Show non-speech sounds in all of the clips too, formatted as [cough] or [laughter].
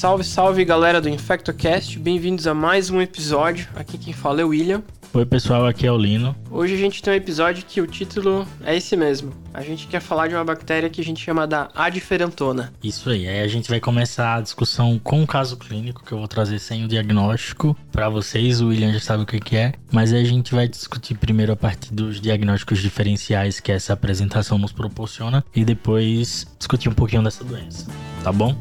Salve, salve galera do InfectoCast, bem-vindos a mais um episódio. Aqui quem fala é o William. Oi pessoal, aqui é o Lino. Hoje a gente tem um episódio que o título é esse mesmo. A gente quer falar de uma bactéria que a gente chama da adiferentona. Isso aí, aí a gente vai começar a discussão com o caso clínico que eu vou trazer sem o diagnóstico para vocês. O William já sabe o que é, mas aí a gente vai discutir primeiro a partir dos diagnósticos diferenciais que essa apresentação nos proporciona e depois discutir um pouquinho dessa doença, tá bom?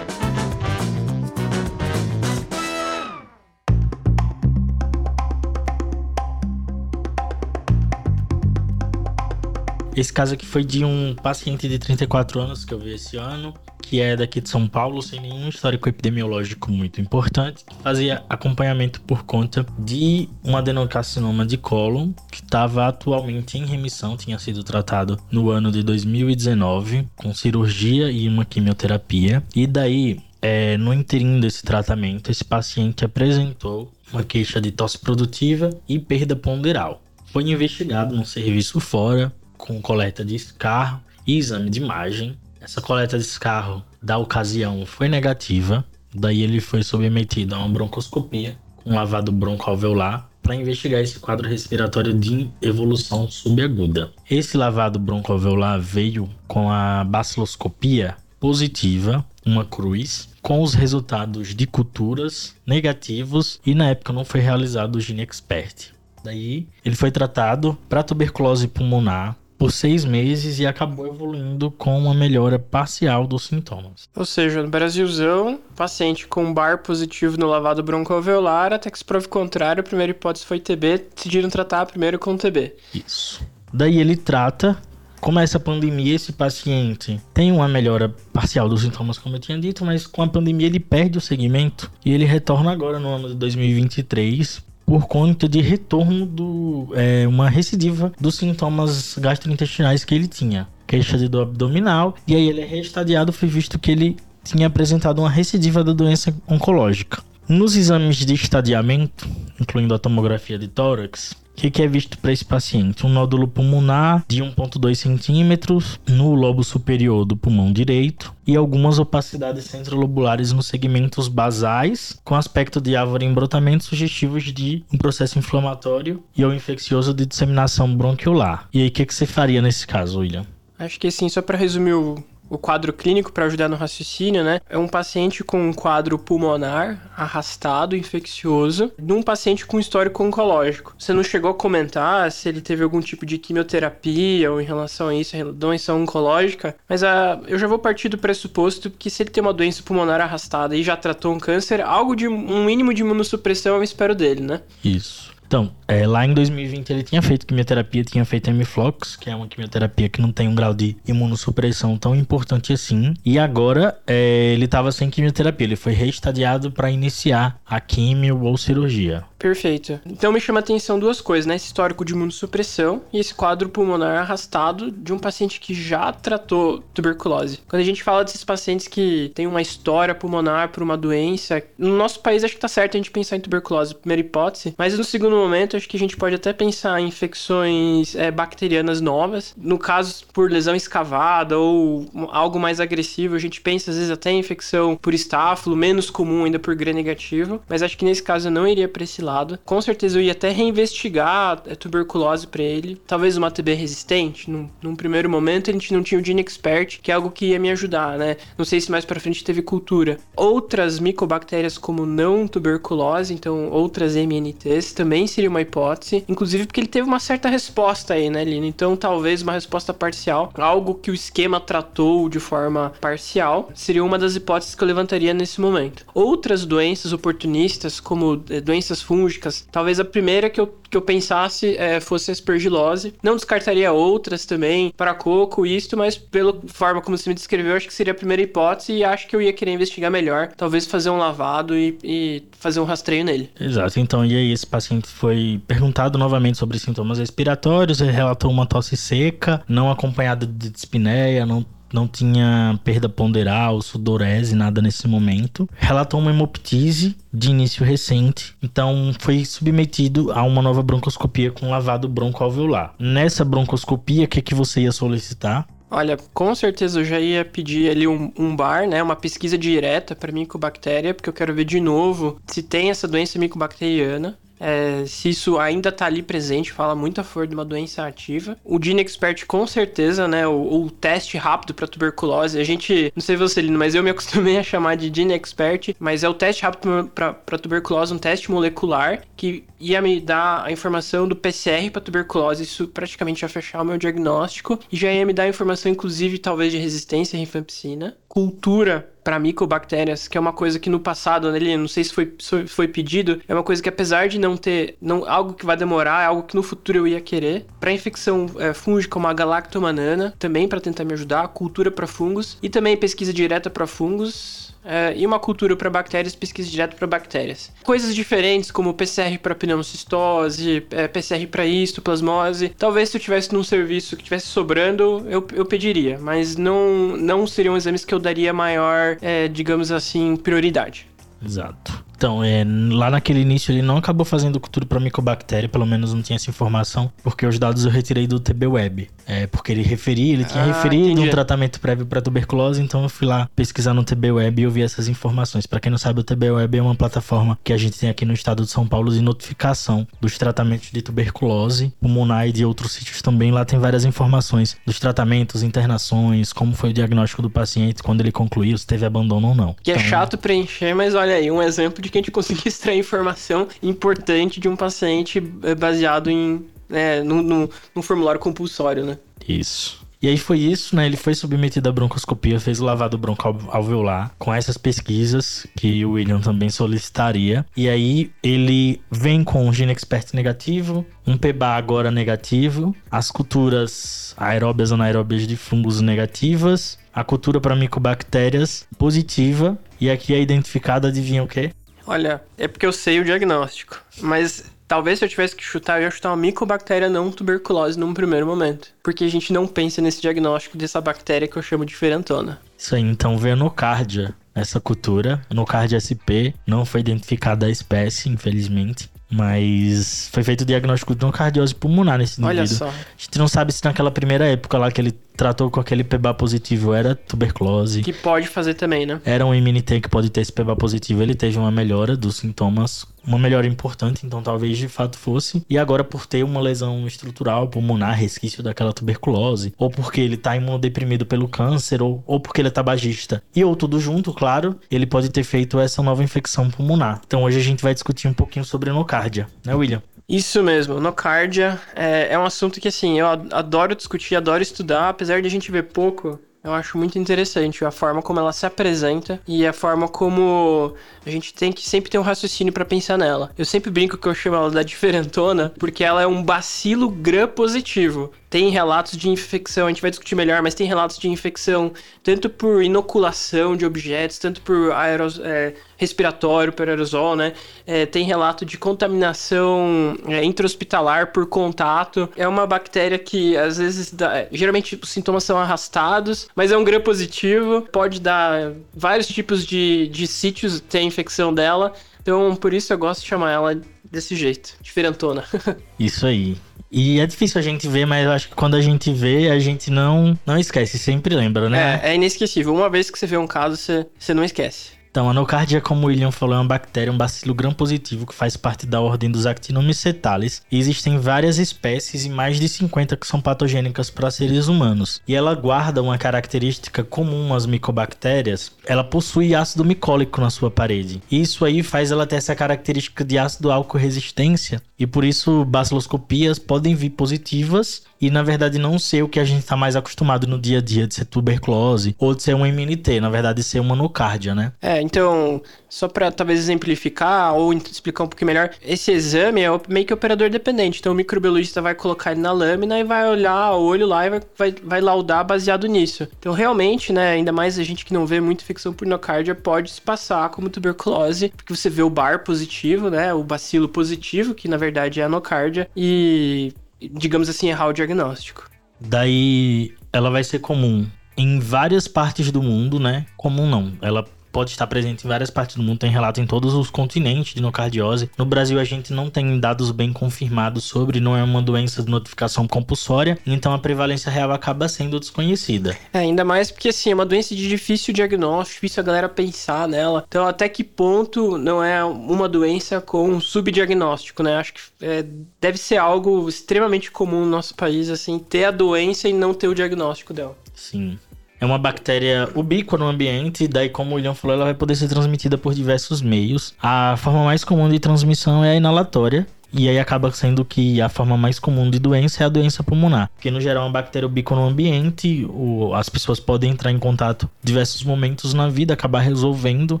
Esse caso aqui foi de um paciente de 34 anos que eu vi esse ano, que é daqui de São Paulo, sem nenhum histórico epidemiológico muito importante, que fazia acompanhamento por conta de um adenocarcinoma de cólon, que estava atualmente em remissão, tinha sido tratado no ano de 2019, com cirurgia e uma quimioterapia. E daí, é, no interim desse tratamento, esse paciente apresentou uma queixa de tosse produtiva e perda ponderal. Foi investigado num serviço fora, com coleta de escarro e exame de imagem. Essa coleta de escarro da ocasião foi negativa, daí ele foi submetido a uma broncoscopia com lavado broncoalveolar para investigar esse quadro respiratório de evolução subaguda. Esse lavado broncoalveolar veio com a baciloscopia positiva, uma cruz, com os resultados de culturas negativos e na época não foi realizado o Gene Expert. Daí ele foi tratado para tuberculose pulmonar, por seis meses e acabou evoluindo com uma melhora parcial dos sintomas. Ou seja, no Brasilzão, paciente com bar positivo no lavado broncoalveolar, até que se prove o contrário, a primeira hipótese foi TB, decidiram tratar primeiro com TB. Isso. Daí ele trata começa a pandemia, esse paciente tem uma melhora parcial dos sintomas, como eu tinha dito, mas com a pandemia ele perde o segmento e ele retorna agora no ano de 2023 por conta de retorno do é, uma recidiva dos sintomas gastrointestinais que ele tinha, queixa de dor abdominal, e aí ele é reestadiado, foi visto que ele tinha apresentado uma recidiva da doença oncológica. Nos exames de estadiamento, incluindo a tomografia de tórax, que, que, é visto para esse paciente? Um nódulo pulmonar de 1,2 centímetros no lobo superior do pulmão direito e algumas opacidades centrolobulares nos segmentos basais, com aspecto de árvore em brotamento sugestivos de um processo inflamatório e ou infeccioso de disseminação bronquiolar. E aí, o que, que você faria nesse caso, William? Acho que assim, só para resumir o, o quadro clínico para ajudar no raciocínio, né? É um paciente com um quadro pulmonar arrastado, infeccioso, num paciente com histórico oncológico. Você não chegou a comentar se ele teve algum tipo de quimioterapia ou em relação a isso, doença oncológica, mas a, eu já vou partir do pressuposto que se ele tem uma doença pulmonar arrastada e já tratou um câncer, algo de um mínimo de imunossupressão eu espero dele, né? Isso. Então, é, lá em 2020 ele tinha feito quimioterapia, tinha feito Mflox, que é uma quimioterapia que não tem um grau de imunossupressão tão importante assim. E agora é, ele estava sem quimioterapia, ele foi reestadiado para iniciar a quimio ou cirurgia. Perfeito. Então me chama a atenção duas coisas, né? Esse histórico de imunossupressão e esse quadro pulmonar arrastado de um paciente que já tratou tuberculose. Quando a gente fala desses pacientes que têm uma história pulmonar por uma doença, no nosso país acho que tá certo a gente pensar em tuberculose, primeira hipótese, mas no segundo momento acho que a gente pode até pensar em infecções é, bacterianas novas. No caso, por lesão escavada ou algo mais agressivo, a gente pensa às vezes até em infecção por estáfilo, menos comum ainda por gram negativo, mas acho que nesse caso eu não iria para esse lado. Com certeza eu ia até reinvestigar a tuberculose para ele. Talvez uma TB resistente. Num, num, primeiro momento a gente não tinha o Gene Expert, que é algo que ia me ajudar, né? Não sei se mais para frente teve cultura. Outras micobactérias como não tuberculose, então outras MNTs, também seria uma hipótese. Inclusive porque ele teve uma certa resposta aí, né, Lino? Então talvez uma resposta parcial, algo que o esquema tratou de forma parcial, seria uma das hipóteses que eu levantaria nesse momento. Outras doenças oportunistas, como eh, doenças fúngicas. Talvez a primeira que eu, que eu pensasse é, fosse aspergilose. Não descartaria outras também, para coco, isto, mas pela forma como você me descreveu, acho que seria a primeira hipótese e acho que eu ia querer investigar melhor. Talvez fazer um lavado e, e fazer um rastreio nele. Exato. Então, e aí esse paciente foi perguntado novamente sobre sintomas respiratórios, ele relatou uma tosse seca, não acompanhada de dispneia, não não tinha perda ponderal, sudorese, nada nesse momento. Relatou uma hemoptise de início recente, então foi submetido a uma nova broncoscopia com lavado broncoalveolar. Nessa broncoscopia, o que, é que você ia solicitar? Olha, com certeza eu já ia pedir ali um, um bar, né? Uma pesquisa direta para micobactéria, porque eu quero ver de novo se tem essa doença micobacteriana. É, se isso ainda tá ali presente, fala muito a favor de uma doença ativa. O Gene Expert, com certeza, né? O, o teste rápido para tuberculose. A gente, não sei você, Lino, mas eu me acostumei a chamar de Gene Expert, mas é o teste rápido para tuberculose, um teste molecular que ia me dar a informação do PCR para tuberculose. Isso praticamente ia fechar o meu diagnóstico e já ia me dar a informação, inclusive, talvez de resistência à rifampicina. Cultura para micobactérias, que é uma coisa que no passado, né, não sei se foi, foi pedido, é uma coisa que apesar de não ter não, algo que vai demorar, é algo que no futuro eu ia querer. Para infecção é, fúngica, como a galactomanana, também para tentar me ajudar, cultura para fungos e também pesquisa direta para fungos é, e uma cultura para bactérias, pesquisa direto para bactérias. Coisas diferentes, como PCR para pneumocistose, é, PCR para histoplasmose. Talvez se eu tivesse num serviço que tivesse sobrando, eu, eu pediria, mas não, não seriam exames que eu daria maior, é, digamos assim, prioridade. Exato. Então, é, lá naquele início ele não acabou fazendo cultura para micobactéria, pelo menos não tinha essa informação, porque os dados eu retirei do TB Web. É, porque ele referia, ele tinha ah, referido entendi. um tratamento prévio para tuberculose, então eu fui lá pesquisar no TB Web e eu vi essas informações. Para quem não sabe, o TB Web é uma plataforma que a gente tem aqui no estado de São Paulo de notificação dos tratamentos de tuberculose pulmonar e de outros sítios também. Lá tem várias informações dos tratamentos, internações, como foi o diagnóstico do paciente, quando ele concluiu, se teve abandono ou não. Que é então, é chato preencher, mas olha aí, um exemplo de que a gente conseguir [laughs] extrair informação importante de um paciente eh, baseado em é, num, num, num formulário compulsório, né? Isso. E aí foi isso, né? Ele foi submetido à broncoscopia, fez o lavado broncoalveolar com essas pesquisas que o William também solicitaria. E aí ele vem com um gene expert negativo, um PBA agora negativo, as culturas aeróbias ou anaeróbias de fungos negativas, a cultura para micobactérias positiva e aqui é identificada, adivinha o quê? Olha, é porque eu sei o diagnóstico. Mas talvez se eu tivesse que chutar, eu ia chutar uma micobactéria não tuberculose num primeiro momento. Porque a gente não pensa nesse diagnóstico dessa bactéria que eu chamo de ferentona. Isso aí, então vê nocardia essa cultura. Nocardia SP não foi identificada a espécie, infelizmente. Mas foi feito o diagnóstico de nocardiose pulmonar nesse indivíduo. Olha só. A gente não sabe se naquela primeira época lá que ele tratou com aquele PBA positivo era tuberculose. Que pode fazer também, né? Era um imunité que pode ter esse PBA positivo. Ele teve uma melhora dos sintomas, uma melhora importante, então talvez de fato fosse. E agora, por ter uma lesão estrutural pulmonar, resquício daquela tuberculose, ou porque ele tá imunodeprimido pelo câncer, ou, ou porque ele é tabagista, e ou tudo junto, claro, ele pode ter feito essa nova infecção pulmonar. Então hoje a gente vai discutir um pouquinho sobre nocardia, né, William? Isso mesmo, nocardia é, é um assunto que, assim, eu adoro discutir, adoro estudar, apesar de a gente ver pouco, eu acho muito interessante a forma como ela se apresenta e a forma como a gente tem que sempre ter um raciocínio para pensar nela. Eu sempre brinco que eu chamo ela da diferentona porque ela é um bacilo gram positivo tem relatos de infecção, a gente vai discutir melhor, mas tem relatos de infecção tanto por inoculação de objetos, tanto por aeros, é, respiratório, por aerosol, né? É, tem relato de contaminação é, intra-hospitalar por contato. É uma bactéria que às vezes dá, geralmente os sintomas são arrastados, mas é um gram positivo, pode dar vários tipos de, de sítios ter infecção dela. Então, por isso eu gosto de chamar ela desse jeito, diferentona. [laughs] Isso aí. E é difícil a gente ver, mas eu acho que quando a gente vê, a gente não, não esquece, sempre lembra, né? É, é inesquecível. Uma vez que você vê um caso, você, você não esquece. Então, a nocardia, como o William falou, é uma bactéria, um bacilo gram-positivo que faz parte da ordem dos actinomycetales. E existem várias espécies e mais de 50 que são patogênicas para seres humanos. E ela guarda uma característica comum às micobactérias. Ela possui ácido micólico na sua parede. E isso aí faz ela ter essa característica de ácido álcool resistência. E por isso, baciloscopias podem vir positivas e na verdade não ser o que a gente está mais acostumado no dia a dia de ser tuberculose ou de ser um MNT, na verdade ser uma nocardia, né? É, então, só para talvez exemplificar ou explicar um pouquinho melhor, esse exame é meio que operador dependente. Então o microbiologista vai colocar ele na lâmina e vai olhar o olho lá e vai, vai, vai laudar baseado nisso. Então realmente, né, ainda mais a gente que não vê muita infecção por nocardia pode se passar como tuberculose, porque você vê o bar positivo, né, o bacilo positivo, que na verdade é a nocardia, e digamos assim, errar o diagnóstico. Daí ela vai ser comum em várias partes do mundo, né? Comum não. Ela pode estar presente em várias partes do mundo, tem relato em todos os continentes de nocardiose. No Brasil, a gente não tem dados bem confirmados sobre, não é uma doença de notificação compulsória, então a prevalência real acaba sendo desconhecida. É, ainda mais porque, assim, é uma doença de difícil diagnóstico, difícil a galera pensar nela. Então, até que ponto não é uma doença com subdiagnóstico, né? Acho que é, deve ser algo extremamente comum no nosso país, assim, ter a doença e não ter o diagnóstico dela. Sim. É uma bactéria ubíqua no ambiente, daí, como o William falou, ela vai poder ser transmitida por diversos meios. A forma mais comum de transmissão é a inalatória, e aí acaba sendo que a forma mais comum de doença é a doença pulmonar. Porque no geral é uma bactéria ubíqua no ambiente, as pessoas podem entrar em contato diversos momentos na vida, acabar resolvendo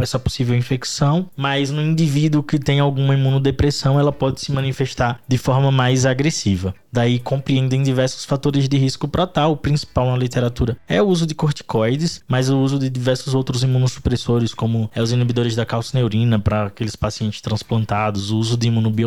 essa possível infecção, mas no indivíduo que tem alguma imunodepressão, ela pode se manifestar de forma mais agressiva. Daí compreendem diversos fatores de risco para tal. O principal na literatura é o uso de corticoides, mas o uso de diversos outros imunossupressores, como é os inibidores da calcineurina para aqueles pacientes transplantados, o uso de imunobiológicos,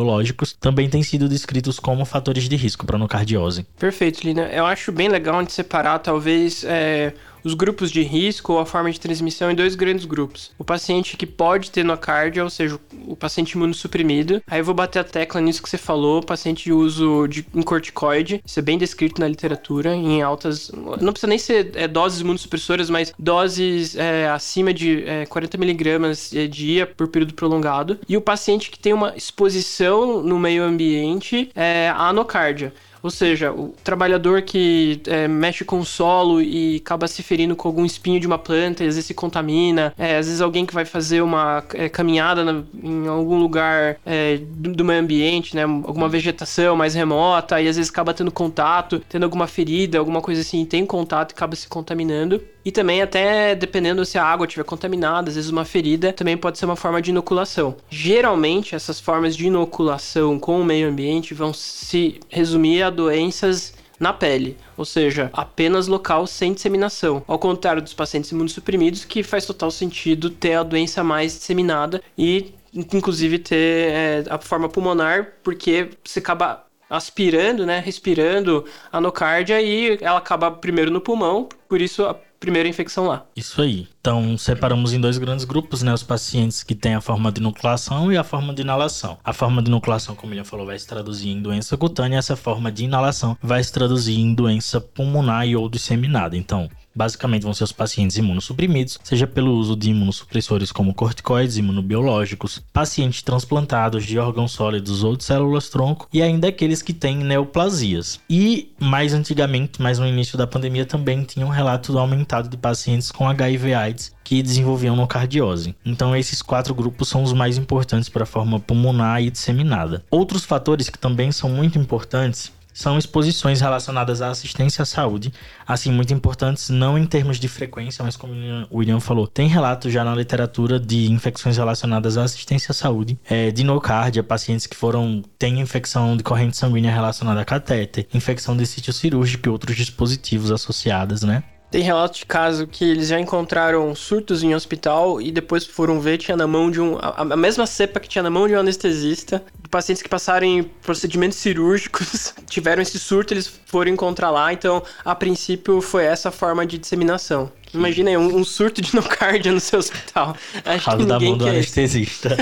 também tem sido descritos como fatores de risco para nocardiose. Perfeito, Lina. Eu acho bem legal de separar, talvez, é, os grupos de risco ou a forma de transmissão em dois grandes grupos. O paciente que pode ter nocardia, ou seja, o paciente imunossuprimido. Aí eu vou bater a tecla nisso que você falou, paciente de uso de um corticoide. Isso é bem descrito na literatura, em altas... Não precisa nem ser é, doses imunossupressoras, mas doses é, acima de é, 40 miligramas dia por período prolongado. E o paciente que tem uma exposição no meio ambiente é, à nocardia. Ou seja, o trabalhador que é, mexe com o solo e acaba se ferindo com algum espinho de uma planta e às vezes se contamina. É, às vezes alguém que vai fazer uma é, caminhada na, em algum lugar é, do, do, meio ambiente, né? Alguma vegetação mais remota e às vezes acaba tendo contato, tendo alguma ferida, alguma coisa assim, tem contato e acaba se contaminando. E também até dependendo se a água estiver contaminada, às vezes uma ferida também pode ser uma forma de inoculação. Geralmente essas formas de inoculação com o meio ambiente vão se resumir a doenças na pele, ou seja, apenas local sem disseminação. Ao contrário dos pacientes imunossuprimidos, que faz total sentido ter a doença mais disseminada e, inclusive, ter é, a forma pulmonar, porque você acaba aspirando, né, respirando a nocardia e ela acaba primeiro no pulmão, por isso primeira infecção lá. Isso aí. Então, separamos em dois grandes grupos, né? Os pacientes que têm a forma de inoculação e a forma de inalação. A forma de inoculação, como ele falou, vai se traduzir em doença cutânea, essa forma de inalação vai se traduzir em doença pulmonar e ou disseminada. Então, basicamente vão ser os pacientes imunossuprimidos, seja pelo uso de imunossupressores como corticoides, imunobiológicos, pacientes transplantados de órgãos sólidos ou de células-tronco e ainda aqueles que têm neoplasias. E mais antigamente, mais no início da pandemia, também tinha um relato aumentado de pacientes com HIV/AIDS que desenvolviam nocardiose. Então esses quatro grupos são os mais importantes para a forma pulmonar e disseminada. Outros fatores que também são muito importantes são exposições relacionadas à assistência à saúde, assim, muito importantes, não em termos de frequência, mas como o William falou, tem relatos já na literatura de infecções relacionadas à assistência à saúde, é, de nocardia, pacientes que foram, têm infecção de corrente sanguínea relacionada a catéter, infecção de sítio cirúrgico e outros dispositivos associados, né? Tem relato de caso que eles já encontraram surtos em hospital e depois foram ver tinha na mão de um a, a mesma cepa que tinha na mão de um anestesista. De pacientes que passaram em procedimentos cirúrgicos [laughs] tiveram esse surto, eles foram encontrar lá. Então, a princípio, foi essa forma de disseminação. Imagina aí, um, um surto de [laughs] nocardia no seu hospital. [laughs] Acho que da mão do quer. anestesista.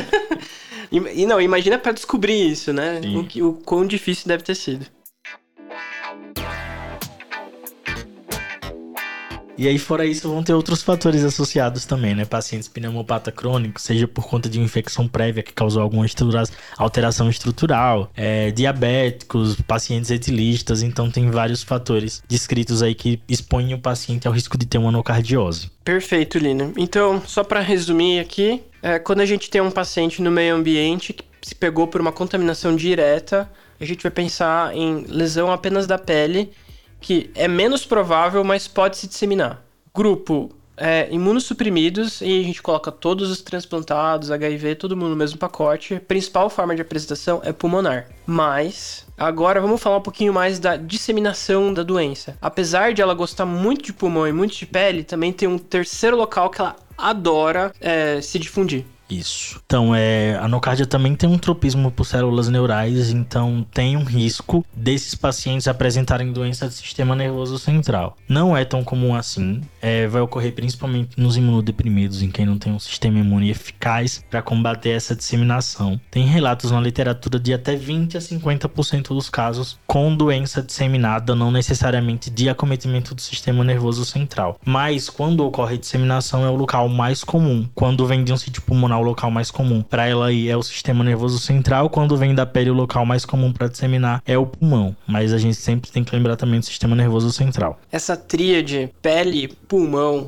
e não, imagina para descobrir isso, né? O, o quão difícil deve ter sido. E aí, fora isso, vão ter outros fatores associados também, né? Pacientes pneumopata crônicos, seja por conta de infecção prévia que causou alguma estrutura, alteração estrutural, é, diabéticos, pacientes etilistas, então tem vários fatores descritos aí que expõem o paciente ao risco de ter uma anocardiose. Perfeito, Lina. Então, só para resumir aqui, é, quando a gente tem um paciente no meio ambiente que se pegou por uma contaminação direta, a gente vai pensar em lesão apenas da pele que é menos provável, mas pode se disseminar. Grupo é, imunossuprimidos, e a gente coloca todos os transplantados, HIV, todo mundo no mesmo pacote. Principal forma de apresentação é pulmonar. Mas, agora vamos falar um pouquinho mais da disseminação da doença. Apesar de ela gostar muito de pulmão e muito de pele, também tem um terceiro local que ela adora é, se difundir. Isso. Então, é, a nocardia também tem um tropismo por células neurais, então tem um risco desses pacientes apresentarem doença do sistema nervoso central. Não é tão comum assim. É, vai ocorrer principalmente nos imunodeprimidos, em quem não tem um sistema imune eficaz para combater essa disseminação. Tem relatos na literatura de até 20 a 50% dos casos com doença disseminada, não necessariamente de acometimento do sistema nervoso central. Mas quando ocorre disseminação é o local mais comum. Quando vem de um sítio pulmonar, o local mais comum para ela aí é o sistema nervoso central. Quando vem da pele, o local mais comum para disseminar é o pulmão. Mas a gente sempre tem que lembrar também do sistema nervoso central. Essa tríade pele, pulmão,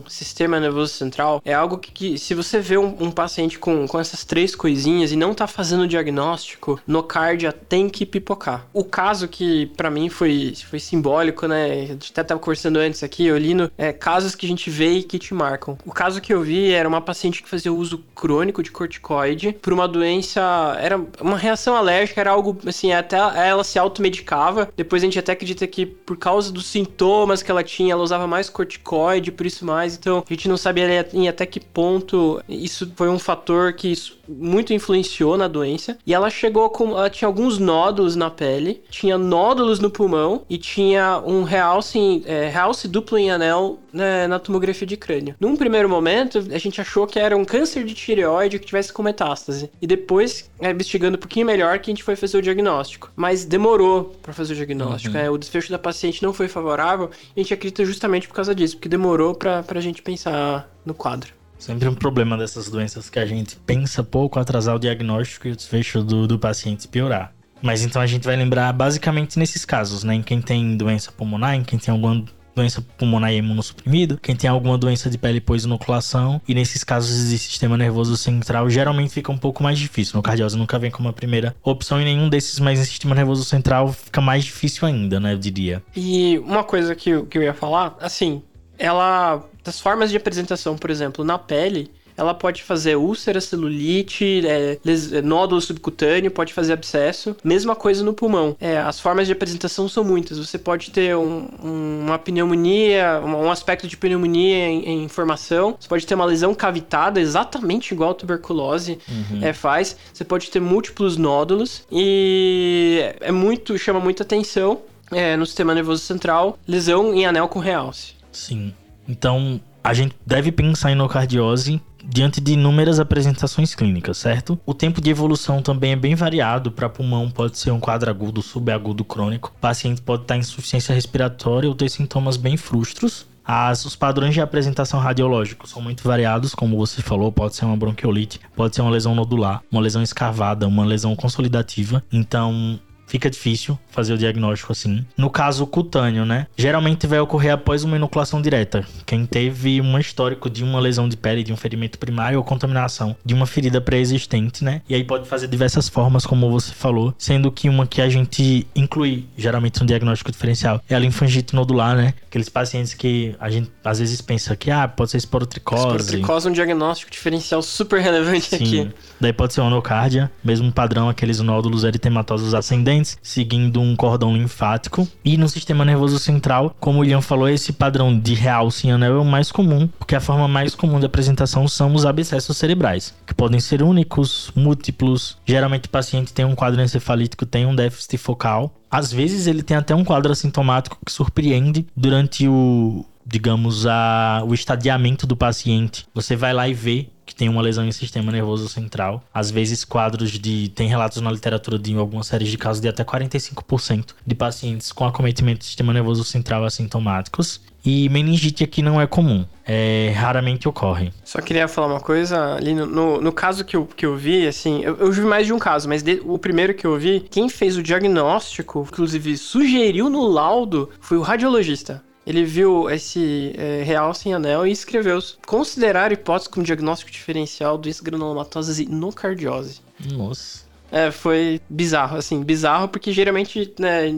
sistema nervoso central é algo que, que se você vê um, um, paciente com, com essas três coisinhas e não tá fazendo o diagnóstico, nocárdia tem que pipocar. O caso que para mim foi, foi simbólico, né? Gente até tava conversando antes aqui, eu no, é, casos que a gente vê e que te marcam. O caso que eu vi era uma paciente que fazia uso crônico de corticoide por uma doença, era uma reação alérgica, era algo assim, até ela se automedicava. Depois a gente até acredita que por causa dos sintomas que ela tinha, ela usava mais corticoide, por isso mais. Então a gente não sabia em até que ponto isso foi um fator que muito influenciou na doença. E ela chegou com. Ela tinha alguns nódulos na pele, tinha nódulos no pulmão e tinha um realce, é, realce duplo em anel né, na tomografia de crânio. Num primeiro momento, a gente achou que era um câncer de tireoide que tivesse com metástase. E depois, é, investigando um pouquinho melhor, que a gente foi fazer o diagnóstico. Mas demorou para fazer o diagnóstico. Uhum. Né? O desfecho da paciente não foi favorável. E a gente acredita justamente por causa disso, porque demorou para a gente pensar no quadro. Sempre um problema dessas doenças que a gente pensa pouco, atrasar o diagnóstico e o desfecho do, do paciente piorar. Mas então a gente vai lembrar basicamente nesses casos, né? Em quem tem doença pulmonar, em quem tem alguma doença pulmonar e imunossuprimida, quem tem alguma doença de pele pós-inoculação, e nesses casos de sistema nervoso central, geralmente fica um pouco mais difícil. No cardiose nunca vem como a primeira opção em nenhum desses, mas em sistema nervoso central fica mais difícil ainda, né, eu diria. E uma coisa que que eu ia falar, assim, ela das formas de apresentação, por exemplo, na pele, ela pode fazer úlcera, celulite, é, é, nódulo subcutâneo, pode fazer abscesso. Mesma coisa no pulmão. É, as formas de apresentação são muitas. Você pode ter um, um, uma pneumonia, um aspecto de pneumonia em, em, formação. Você pode ter uma lesão cavitada, exatamente igual a tuberculose uhum. é, faz. Você pode ter múltiplos nódulos e é muito, chama muita atenção é, no sistema nervoso central, lesão em anel com realce. Sim. Então, a gente deve pensar em nocardiose diante de inúmeras apresentações clínicas, certo? O tempo de evolução também é bem variado. Para pulmão pode ser um quadro agudo, subagudo, crônico. O paciente pode estar em insuficiência respiratória ou ter sintomas bem frustros. As, os padrões de apresentação radiológica são muito variados, como você falou, pode ser uma bronquiolite, pode ser uma lesão nodular, uma lesão escavada, uma lesão consolidativa. Então, fica difícil fazer o diagnóstico assim. No caso cutâneo, né? Geralmente vai ocorrer após uma inoculação direta. Quem teve um histórico de uma lesão de pele, de um ferimento primário ou contaminação de uma ferida pré-existente, né? E aí pode fazer diversas formas, como você falou, sendo que uma que a gente inclui geralmente no diagnóstico diferencial é a linfangite nodular, né? Aqueles pacientes que a gente às vezes pensa que ah, pode ser esporotricose. Esporotricose é um diagnóstico diferencial super relevante Sim. aqui. Daí pode ser onocárdia, mesmo padrão aqueles nódulos eritematosos ascendentes seguindo um cordão linfático. E no sistema nervoso central, como o Ian falou, esse padrão de realce em anel é o mais comum, porque a forma mais comum de apresentação são os abscessos cerebrais, que podem ser únicos, múltiplos. Geralmente o paciente tem um quadro encefalítico, tem um déficit focal. Às vezes ele tem até um quadro assintomático que surpreende durante o, digamos, a, o estadiamento do paciente. Você vai lá e vê que tem uma lesão em sistema nervoso central. Às vezes, quadros de. Tem relatos na literatura de algumas séries de casos de até 45% de pacientes com acometimento do sistema nervoso central assintomáticos. E meningite aqui não é comum, é, raramente ocorre. Só queria falar uma coisa, ali no, no, no, caso que eu, que eu vi, assim, eu, eu vi mais de um caso, mas de, o primeiro que eu vi, quem fez o diagnóstico, inclusive sugeriu no laudo, foi o radiologista. Ele viu esse é, realce em anel e escreveu considerar hipótese como diagnóstico diferencial doença granulomatose no cardiose. Nossa. É, foi bizarro, assim, bizarro porque geralmente, né,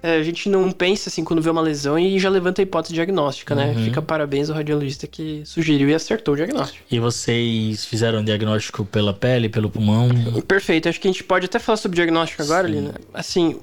é, a gente não pensa assim quando vê uma lesão e já levanta a hipótese diagnóstica, né? Uhum. Fica parabéns ao radiologista que sugeriu e acertou o diagnóstico. E vocês fizeram o diagnóstico pela pele, pelo pulmão? Perfeito, acho que a gente pode até falar sobre diagnóstico agora, Sim. Lina. Assim,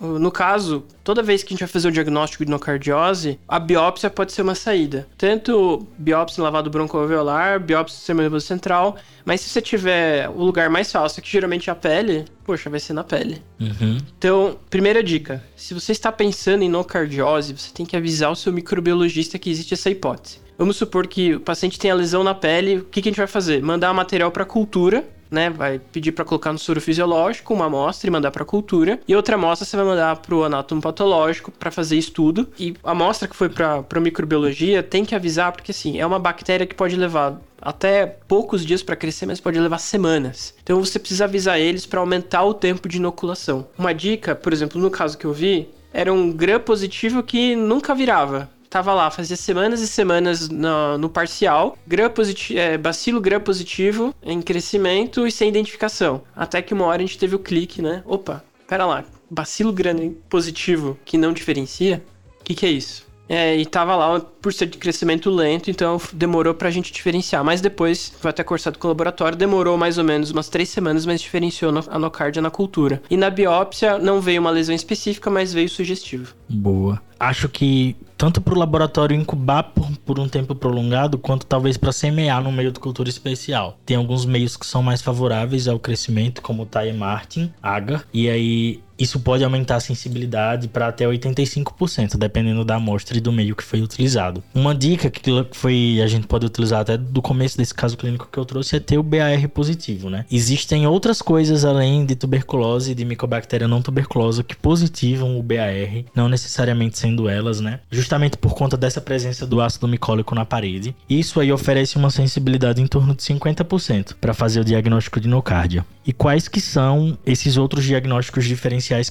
no caso, toda vez que a gente vai fazer o diagnóstico de nocardiose, a biópsia pode ser uma saída. Tanto biópsia em lavado broncoalveolar, biópsia do sistema nervoso central, mas se você tiver o lugar mais fácil, que geralmente é a pele, poxa, vai ser na pele. Uhum. Então, primeira dica: se você está pensando em nocardiose, você tem que avisar o seu microbiologista que existe essa hipótese. Vamos supor que o paciente tenha lesão na pele, o que, que a gente vai fazer? Mandar material para cultura, né? Vai pedir para colocar no soro fisiológico uma amostra e mandar para cultura, e outra amostra você vai mandar para o anátomo patológico para fazer estudo. E a amostra que foi para microbiologia tem que avisar porque assim, é uma bactéria que pode levar até poucos dias para crescer, mas pode levar semanas. Então você precisa avisar eles para aumentar o tempo de inoculação. Uma dica, por exemplo, no caso que eu vi, era um gram positivo que nunca virava tava lá, fazia semanas e semanas no, no parcial, gram positivo, é, bacilo gram positivo em crescimento e sem identificação. Até que uma hora a gente teve o clique, né? Opa, pera lá, bacilo gram positivo que não diferencia? O que, que é isso? É, e tava lá por ser de crescimento lento, então demorou pra gente diferenciar. Mas depois foi até cursado com o laboratório, demorou mais ou menos umas três semanas, mas diferenciou a nocardia na cultura. E na biópsia não veio uma lesão específica, mas veio sugestivo. Boa. Acho que tanto para o laboratório incubar por, por, um tempo prolongado, quanto talvez para semear no meio de cultura especial. Tem alguns meios que são mais favoráveis ao crescimento, como o Thai Martin, Agar, e aí isso pode aumentar a sensibilidade para até 85%, dependendo da amostra e do meio que foi utilizado. Uma dica que foi a gente pode utilizar até do começo desse caso clínico que eu trouxe é ter o BAR positivo, né? Existem outras coisas além de tuberculose e de micobactéria não tuberculosa que positivam o BAR, não necessariamente sendo elas, né? Justamente por conta dessa presença do ácido micólico na parede. Isso aí oferece uma sensibilidade em torno de 50% para fazer o diagnóstico de nocardia. E quais que são esses outros diagnósticos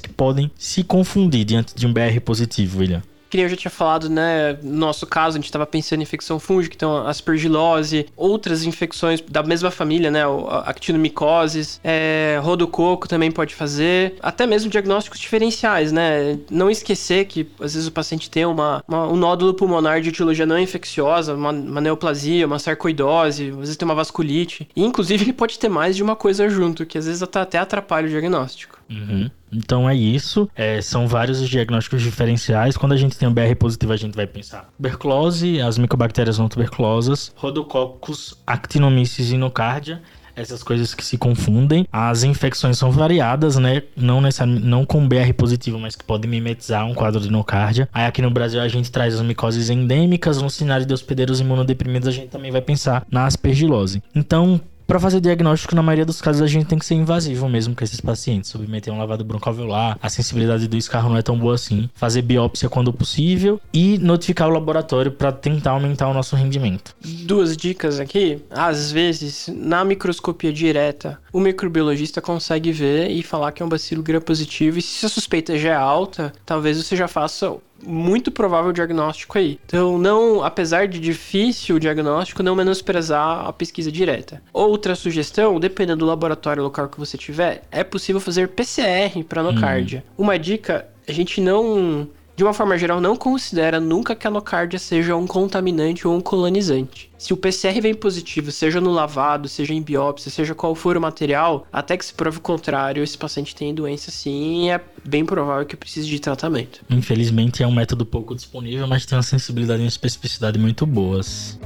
que podem se confundir diante de um BR positivo, William? que eu já tinha falado, né? No nosso caso, a gente estava pensando em infecção fúngica, então aspergilose, outras infecções da mesma família, né? Actinomicoses, é, rodococo também pode fazer, até mesmo diagnósticos diferenciais, né? Não esquecer que às vezes o paciente tem uma, uma um nódulo pulmonar de etiologia não infecciosa, uma, uma neoplasia, uma sarcoidose, às vezes tem uma vasculite. E inclusive ele pode ter mais de uma coisa junto, que às vezes até atrapalha o diagnóstico. Uhum. Então é isso. É, são vários os diagnósticos diferenciais. Quando a gente tem um BR positivo, a gente vai pensar tuberculose, as micobactérias não tuberculosas, rodococcus, actinomyces e nocardia essas coisas que se confundem. As infecções são variadas, né? Não, nessa, não com BR positivo, mas que podem mimetizar um quadro de nocardia. Aí aqui no Brasil a gente traz as micoses endêmicas, no cenário de hospedeiros imunodeprimidos a gente também vai pensar na aspergilose. Então, para fazer diagnóstico, na maioria dos casos, a gente tem que ser invasivo mesmo com esses pacientes. Submeter um lavado broncoalveolar, a sensibilidade do escarro não é tão boa assim. Fazer biópsia quando possível e notificar o laboratório para tentar aumentar o nosso rendimento. Duas dicas aqui. Às vezes, na microscopia direta, o microbiologista consegue ver e falar que é um bacilo gram-positivo. E se a suspeita já é alta, talvez você já faça muito provável diagnóstico aí. Então, não, apesar de difícil o diagnóstico, não menosprezar a pesquisa direta. Outra sugestão, dependendo do laboratório local que você tiver, é possível fazer PCR para nocardia. Hum. Uma dica, a gente não de uma forma geral, não considera nunca que a nocardia seja um contaminante ou um colonizante. Se o PCR vem positivo, seja no lavado, seja em biópsia, seja qual for o material, até que se prove o contrário, esse paciente tem doença sim e é bem provável que precise de tratamento. Infelizmente é um método pouco disponível, mas tem uma sensibilidade e uma especificidade muito boas.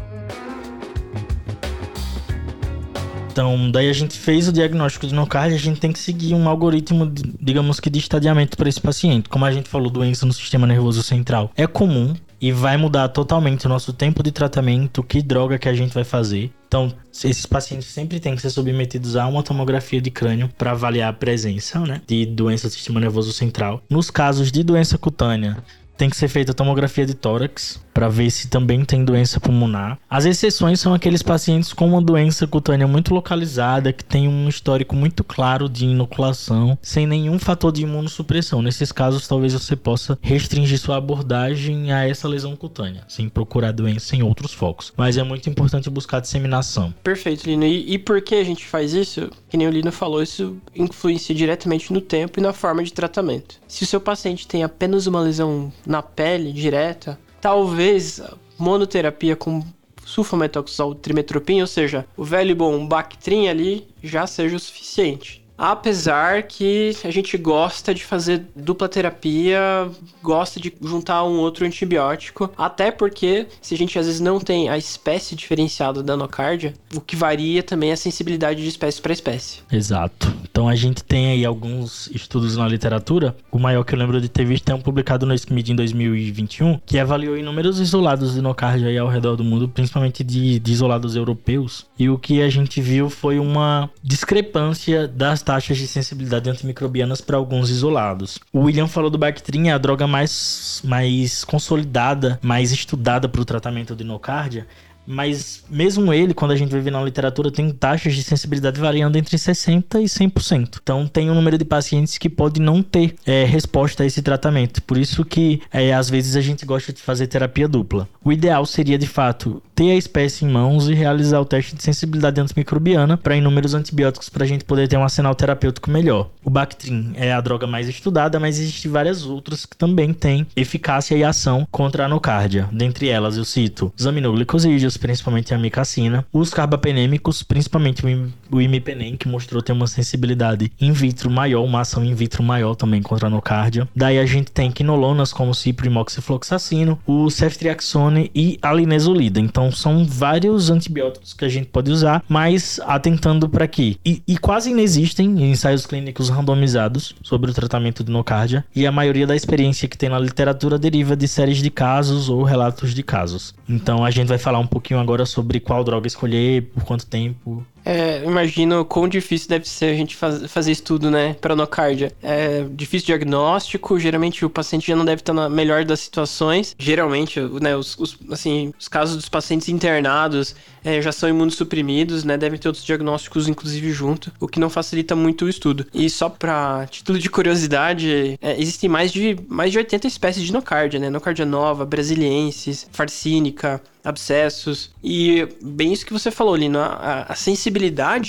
Então, daí a gente fez o diagnóstico de nocardia, a gente tem que seguir um algoritmo, digamos que de estadiamento para esse paciente. Como a gente falou, doença no sistema nervoso central é comum e vai mudar totalmente o nosso tempo de tratamento, que droga que a gente vai fazer. Então, esses pacientes sempre têm que ser submetidos a uma tomografia de crânio para avaliar a presença né, de doença do sistema nervoso central. Nos casos de doença cutânea, tem que ser feita tomografia de tórax para ver se também tem doença pulmonar. As exceções são aqueles pacientes com uma doença cutânea muito localizada, que tem um histórico muito claro de inoculação, sem nenhum fator de imunossupressão. Nesses casos, talvez você possa restringir sua abordagem a essa lesão cutânea, sem procurar doença em outros focos. Mas é muito importante buscar disseminação. Perfeito, Lino. E, e por que a gente faz isso? Que nem o Lino falou, isso influencia diretamente no tempo e na forma de tratamento. Se o seu paciente tem apenas uma lesão na pele direta, talvez monoterapia com sulfametoxazol trimetropin, ou seja, o velho bom Bactrim ali já seja o suficiente. Apesar que a gente gosta de fazer dupla terapia, gosta de juntar um outro antibiótico, até porque se a gente às vezes não tem a espécie diferenciada da nocardia, o que varia também é a sensibilidade de espécie para espécie. Exato. Então a gente tem aí alguns estudos na literatura, o maior que eu lembro de ter visto é um publicado no SCMID em 2021, que avaliou inúmeros isolados de nocardia aí ao redor do mundo, principalmente de, de isolados europeus, e o que a gente viu foi uma discrepância das taxas de sensibilidade antimicrobianas para alguns isolados. O William falou do Bactrim, é a droga mais, mais consolidada, mais estudada para o tratamento de nocardia, mas mesmo ele, quando a gente vê na literatura, tem taxas de sensibilidade variando entre 60% e 100%. Então tem um número de pacientes que pode não ter é, resposta a esse tratamento. Por isso que é, às vezes a gente gosta de fazer terapia dupla. O ideal seria, de fato, ter a espécie em mãos e realizar o teste de sensibilidade antimicrobiana para inúmeros antibióticos para a gente poder ter um arsenal terapêutico melhor. O Bactrim é a droga mais estudada, mas existem várias outras que também têm eficácia e ação contra a anocárdia. Dentre elas eu cito os aminoglicosídeos, principalmente a micacina, os carbapenêmicos, principalmente o imipenem, que mostrou ter uma sensibilidade in vitro maior, uma ação in vitro maior também contra a nocardia. Daí a gente tem quinolonas como cipro e moxifloxacino, o ceftriaxone e a linezolida. Então são vários antibióticos que a gente pode usar, mas atentando para quê? E, e quase inexistem ensaios clínicos randomizados sobre o tratamento de nocardia, e a maioria da experiência que tem na literatura deriva de séries de casos ou relatos de casos. Então a gente vai falar um pouquinho pouquinho agora sobre qual droga escolher, por quanto tempo. É, imagino quão difícil deve ser a gente faz, fazer estudo, né, para nocardia. É difícil diagnóstico, geralmente o paciente já não deve estar na melhor das situações. Geralmente, né, os, os assim, os casos dos pacientes internados é, já são imunossuprimidos, né, devem ter outros diagnósticos, inclusive, junto, o que não facilita muito o estudo. E só para título de curiosidade, é, existem mais de, mais de 80 espécies de nocardia, né, nocardia nova, brasiliensis, farcínica, abscessos. E bem isso que você falou, Lino, a, a sensibilidade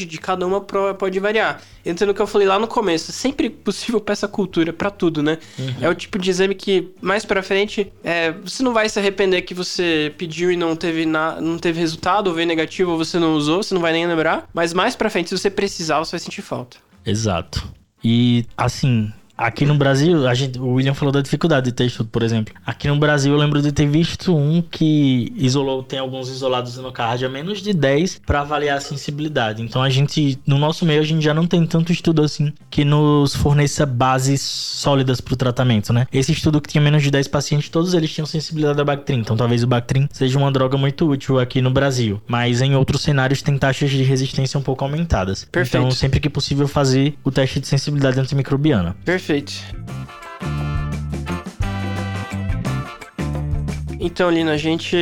de cada uma pode variar. Entra no que eu falei lá no começo, sempre [laughs] possível peça cultura para tudo, né? Uhum. É o tipo de exame que mais para frente é, você não vai se arrepender que você pediu e não teve na, não teve resultado, ou veio negativo, ou você não usou, você não vai nem lembrar, mas mais para frente se você precisar, você vai sentir falta. Exato. E assim, Aqui no Brasil, a gente, o William falou da dificuldade de ter estudo, por exemplo. Aqui no Brasil, eu lembro de ter visto um que isolou, tem alguns isolados no card a menos de 10 para avaliar a sensibilidade. Então a gente, no nosso meio, a gente já não tem tanto estudo assim que nos forneça bases sólidas para o tratamento, né? Esse estudo que tinha menos de 10 pacientes, todos eles tinham sensibilidade a Bactrim. Então talvez o Bactrim seja uma droga muito útil aqui no Brasil. Mas em outros cenários tem taxas de resistência um pouco aumentadas. Perfeito. Então sempre que possível fazer o teste de sensibilidade antimicrobiana. Perfeito. Perfeito. Então, Lino, a gente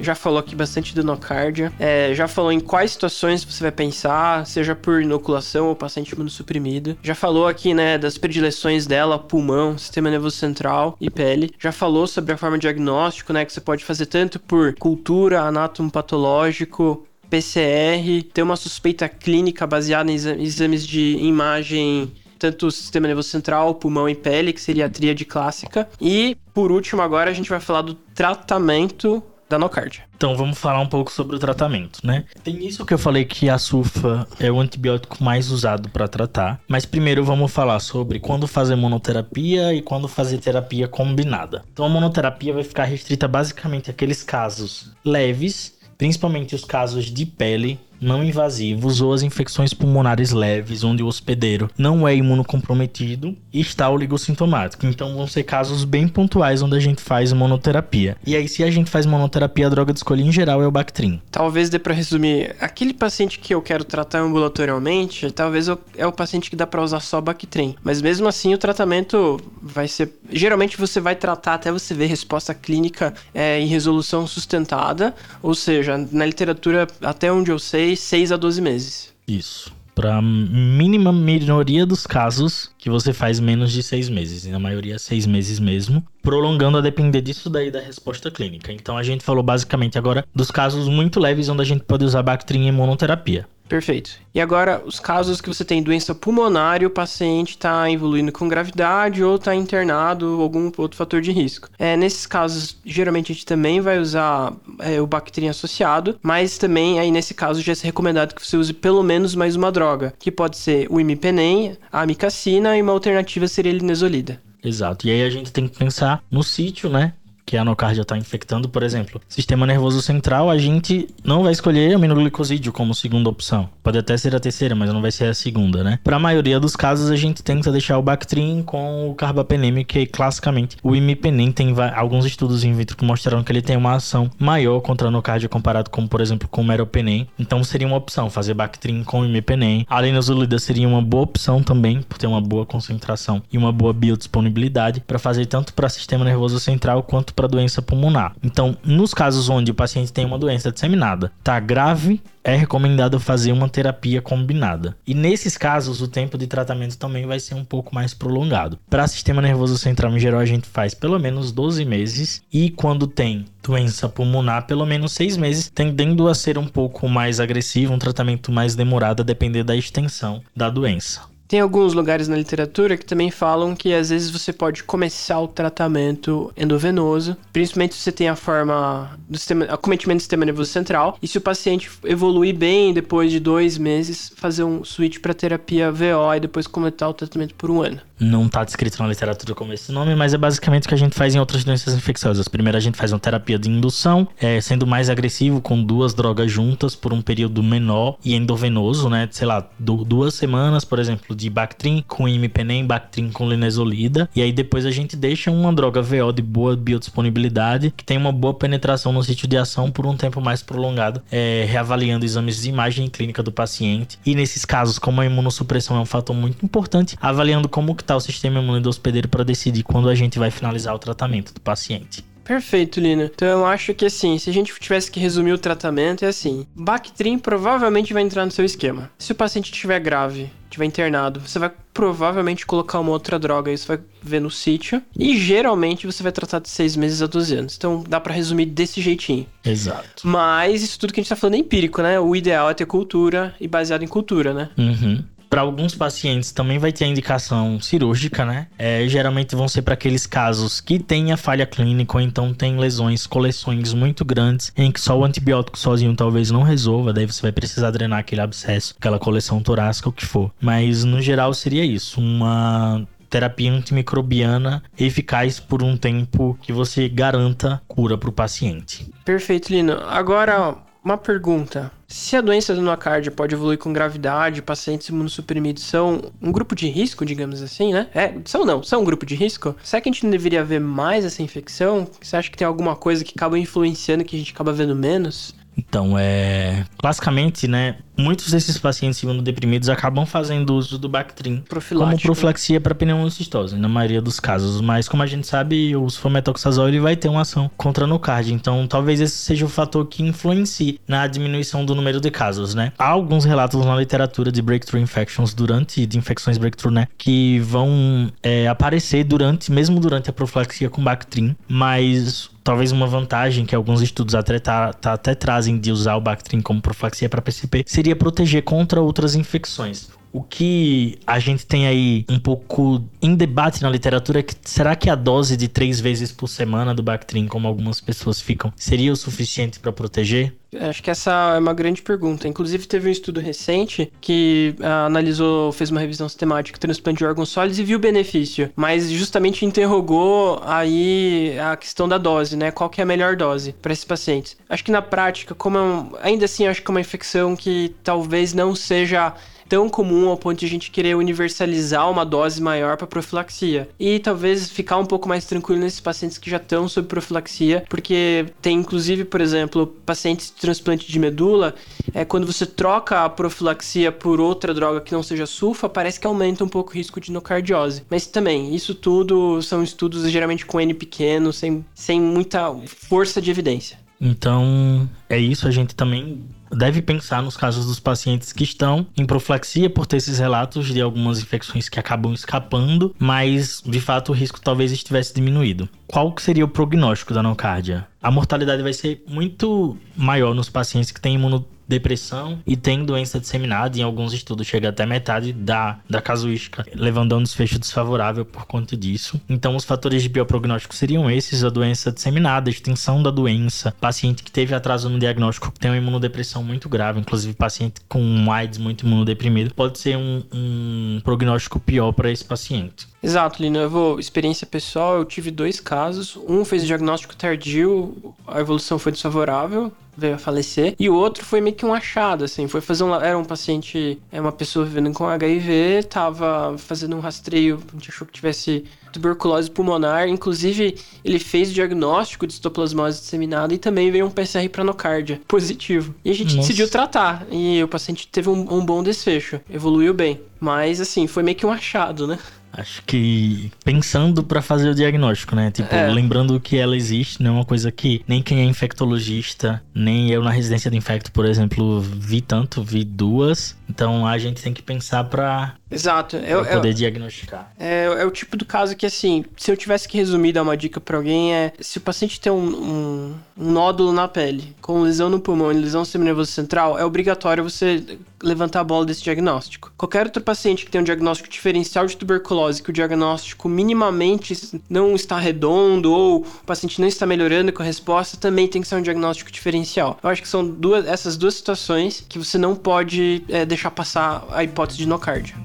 já falou aqui bastante do nocardia, é, já falou em quais situações você vai pensar, seja por inoculação ou paciente imunossuprimido. Já falou aqui, né, das predileções dela, pulmão, sistema nervoso central e pele. Já falou sobre a forma diagnóstico, né, que você pode fazer tanto por cultura, anátomo patológico, PCR, ter uma suspeita clínica baseada em exames de imagem tanto o sistema nervoso central, pulmão e pele, que seria a tríade clássica. E, por último, agora a gente vai falar do tratamento da nocardia. Então vamos falar um pouco sobre o tratamento, né? Tem isso que eu falei que a sulfa é o antibiótico mais usado para tratar, mas primeiro vamos falar sobre quando fazer monoterapia e quando fazer terapia combinada. Então a monoterapia vai ficar restrita basicamente àqueles casos leves, principalmente os casos de pele, não invasivos ou as infecções pulmonares leves, onde o hospedeiro não é imunocomprometido e está oligossintomático. Então vão ser casos bem pontuais onde a gente faz monoterapia. E aí, se a gente faz monoterapia, a droga de escolha em geral é o Bactrim. Talvez dê para resumir, aquele paciente que eu quero tratar ambulatorialmente, talvez é o paciente que dá para usar só Bactrim. Mas mesmo assim, o tratamento vai ser. Geralmente você vai tratar até você ver resposta clínica é, em resolução sustentada, ou seja, na literatura, até onde eu sei, 6 a 12 meses. Isso. Para mínima minoria dos casos que você faz menos de seis meses, e na maioria seis meses mesmo, prolongando a depender disso daí da resposta clínica. Então a gente falou basicamente agora dos casos muito leves onde a gente pode usar Bactrim em monoterapia. Perfeito. E agora, os casos que você tem doença pulmonar e o paciente está evoluindo com gravidade ou está internado algum outro fator de risco. É, nesses casos, geralmente a gente também vai usar é, o Bactrim associado, mas também aí nesse caso já é recomendado que você use pelo menos mais uma droga, que pode ser o imipenem, a amicacina e uma alternativa seria a linezolida. Exato. E aí a gente tem que pensar no sítio, né? Que a anocardia está infectando, por exemplo, sistema nervoso central, a gente não vai escolher aminoglicosídeo como segunda opção. Pode até ser a terceira, mas não vai ser a segunda, né? Para a maioria dos casos, a gente tenta deixar o Bactrim com o carbapenem, que classicamente o imipenem tem alguns estudos in vitro que mostraram que ele tem uma ação maior contra a anocardia comparado com, por exemplo, com o meropenem. Então seria uma opção fazer Bactrim com o imipenem. A linezolida seria uma boa opção também, por ter uma boa concentração e uma boa biodisponibilidade para fazer tanto para sistema nervoso central quanto para doença pulmonar. Então, nos casos onde o paciente tem uma doença disseminada, tá grave, é recomendado fazer uma terapia combinada. E nesses casos, o tempo de tratamento também vai ser um pouco mais prolongado. Para sistema nervoso central em geral, a gente faz pelo menos 12 meses e quando tem doença pulmonar, pelo menos 6 meses, tendendo a ser um pouco mais agressivo, um tratamento mais demorado a depender da extensão da doença. Tem alguns lugares na literatura que também falam que às vezes você pode começar o tratamento endovenoso, principalmente se você tem a forma do sistema, acometimento do sistema nervoso central, e se o paciente evoluir bem depois de dois meses, fazer um switch para terapia VO e depois completar o tratamento por um ano. Não está descrito na literatura como esse nome, mas é basicamente o que a gente faz em outras doenças infecciosas. Primeiro a gente faz uma terapia de indução, é, sendo mais agressivo com duas drogas juntas por um período menor e endovenoso, né? Sei lá, duas semanas, por exemplo, de Bactrim com imipenem, Bactrim com linezolida. E aí depois a gente deixa uma droga VO de boa biodisponibilidade, que tem uma boa penetração no sítio de ação por um tempo mais prolongado, é, reavaliando exames de imagem clínica do paciente. E nesses casos, como a imunossupressão é um fator muito importante, avaliando como está o sistema imune do hospedeiro para decidir quando a gente vai finalizar o tratamento do paciente. Perfeito, Lina. Então eu acho que assim, se a gente tivesse que resumir o tratamento, é assim: Bactrim provavelmente vai entrar no seu esquema. Se o paciente estiver grave, estiver internado, você vai provavelmente colocar uma outra droga, isso vai ver no sítio. E geralmente você vai tratar de 6 meses a 12 anos. Então dá para resumir desse jeitinho. Exato. Mas isso tudo que a gente tá falando é empírico, né? O ideal é ter cultura e baseado em cultura, né? Uhum. Para alguns pacientes também vai ter a indicação cirúrgica, né? É, geralmente vão ser para aqueles casos que tem a falha clínica ou então tem lesões, coleções muito grandes em que só o antibiótico sozinho talvez não resolva, daí você vai precisar drenar aquele abscesso, aquela coleção torácica, o que for. Mas no geral seria isso, uma terapia antimicrobiana eficaz por um tempo que você garanta cura para o paciente. Perfeito, Lino. Agora, uma pergunta. Se a doença do nocardia pode evoluir com gravidade, pacientes imunossuprimidos são um grupo de risco, digamos assim, né? É, são não, são um grupo de risco? Será que a gente não deveria ver mais essa infecção? Você acha que tem alguma coisa que acaba influenciando que a gente acaba vendo menos? Então, é. Classicamente, né? Muitos desses pacientes imunodeprimidos acabam fazendo uso do Bactrim como profilaxia para pneumocistose, na maioria dos casos. Mas, como a gente sabe, o sulfametoxazol ele vai ter uma ação contra a nocardia. Então, talvez esse seja o fator que influencie na diminuição do número de casos, né? Há alguns relatos na literatura de breakthrough infections durante, de infecções breakthrough, né? Que vão é, aparecer durante, mesmo durante a profilaxia com Bactrim. Mas talvez uma vantagem que alguns estudos até, tá, tá, até trazem de usar o Bactrim como profilaxia para PCP seria proteger contra outras infecções. O que a gente tem aí um pouco em debate na literatura é que será que a dose de três vezes por semana do Bactrim, como algumas pessoas ficam, seria o suficiente para proteger? Acho que essa é uma grande pergunta. Inclusive, teve um estudo recente que ah, analisou, fez uma revisão sistemática do transplante de órgãos sólidos e viu o benefício, mas justamente interrogou aí a questão da dose, né? Qual que é a melhor dose para esses pacientes? Acho que na prática, como é um, ainda assim, acho que é uma infecção que talvez não seja tão comum ao ponto de a gente querer universalizar uma dose maior para profilaxia. E talvez ficar um pouco mais tranquilo nesses pacientes que já estão sob profilaxia, porque tem inclusive, por exemplo, pacientes de transplante de medula, é quando você troca a profilaxia por outra droga que não seja sulfa, parece que aumenta um pouco o risco de nocardiose. Mas também, isso tudo são estudos geralmente com N pequeno, sem, sem muita força de evidência. Então, é isso. A gente também deve pensar nos casos dos pacientes que estão em profilaxia por ter esses relatos de algumas infecções que acabam escapando, mas de fato o risco talvez estivesse diminuído. Qual seria o prognóstico da nocardia? A mortalidade vai ser muito maior nos pacientes que têm imuno depressão e tem doença disseminada. Em alguns estudos chega até metade da, da casuística, levando a um desfecho desfavorável por conta disso. Então, os fatores de bioprognóstico seriam esses: a doença disseminada, a extensão da doença, paciente que teve atraso no diagnóstico, que tem uma imunodepressão muito grave, inclusive paciente com um AIDS muito imunodeprimido, pode ser um, um prognóstico pior para esse paciente. Exato, Lino. Eu vou, experiência pessoal, eu tive dois casos. Um fez diagnóstico tardio, a evolução foi desfavorável, veio a falecer. E o outro foi meio que um achado, assim. Foi fazer um. Era um paciente, é uma pessoa vivendo com HIV, tava fazendo um rastreio, a gente achou que tivesse tuberculose pulmonar. Inclusive, ele fez o diagnóstico de histoplasmose disseminada e também veio um PCR para nocardia [laughs] positivo. E a gente Nossa. decidiu tratar. E o paciente teve um, um bom desfecho, evoluiu bem. Mas, assim, foi meio que um achado, né? Acho que pensando para fazer o diagnóstico, né? Tipo, é. lembrando que ela existe, não é uma coisa que nem quem é infectologista, nem eu na residência de infecto, por exemplo, vi tanto, vi duas. Então a gente tem que pensar para Exato. Eu, pra poder eu, diagnosticar. É, é, o tipo do caso que, assim, se eu tivesse que resumir, dar uma dica para alguém, é se o paciente tem um, um, um, nódulo na pele, com lesão no pulmão e lesão seminervoso central, é obrigatório você levantar a bola desse diagnóstico. Qualquer outro paciente que tem um diagnóstico diferencial de tuberculose, que o diagnóstico minimamente não está redondo ou o paciente não está melhorando com a resposta, também tem que ser um diagnóstico diferencial. Eu acho que são duas, essas duas situações que você não pode é, deixar passar a hipótese de nocardia.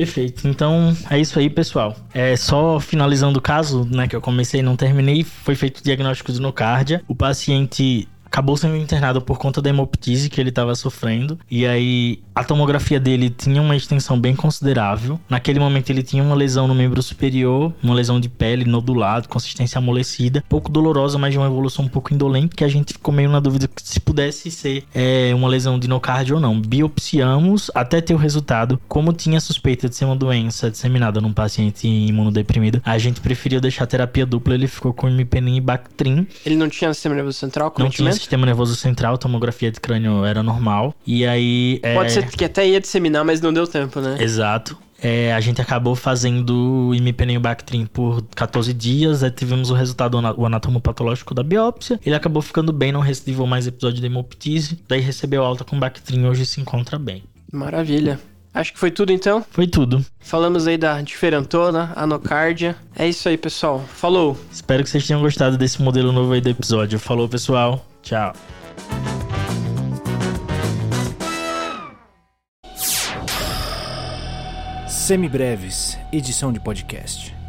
Perfeito. Então é isso aí, pessoal. É só finalizando o caso, né, que eu comecei e não terminei, foi feito o diagnóstico de nocardia. O paciente acabou sendo internado por conta da hemoptise que ele estava sofrendo. E aí a tomografia dele tinha uma extensão bem considerável. Naquele momento ele tinha uma lesão no membro superior, uma lesão de pele nodulado, consistência amolecida, pouco dolorosa, mas de uma evolução um pouco indolente, que a gente ficou meio na dúvida se pudesse ser é, uma lesão de nocárdio ou não. Biopsiamos até ter o resultado. Como tinha suspeita de ser uma doença disseminada num paciente imunodeprimido, a gente preferiu deixar a terapia dupla. Ele ficou com imipenem e Bactrim. Ele não tinha sistema nervoso central? Não tinha sistema nervoso central, tomografia de crânio era normal. E aí. É... Pode ser que até ia disseminar, mas não deu tempo, né? Exato. É, a gente acabou fazendo imipenem Bactrim por 14 dias, aí tivemos o resultado, o anatomopatológico da biópsia. Ele acabou ficando bem, não recidivou mais episódio de hemoptise, daí recebeu alta com Bactrim, hoje se encontra bem. Maravilha. Acho que foi tudo então? Foi tudo. Falamos aí da diferentona, anocardia. É isso aí, pessoal. Falou! Espero que vocês tenham gostado desse modelo novo aí do episódio. Falou, pessoal! Tchau. Semibreves, edição de podcast.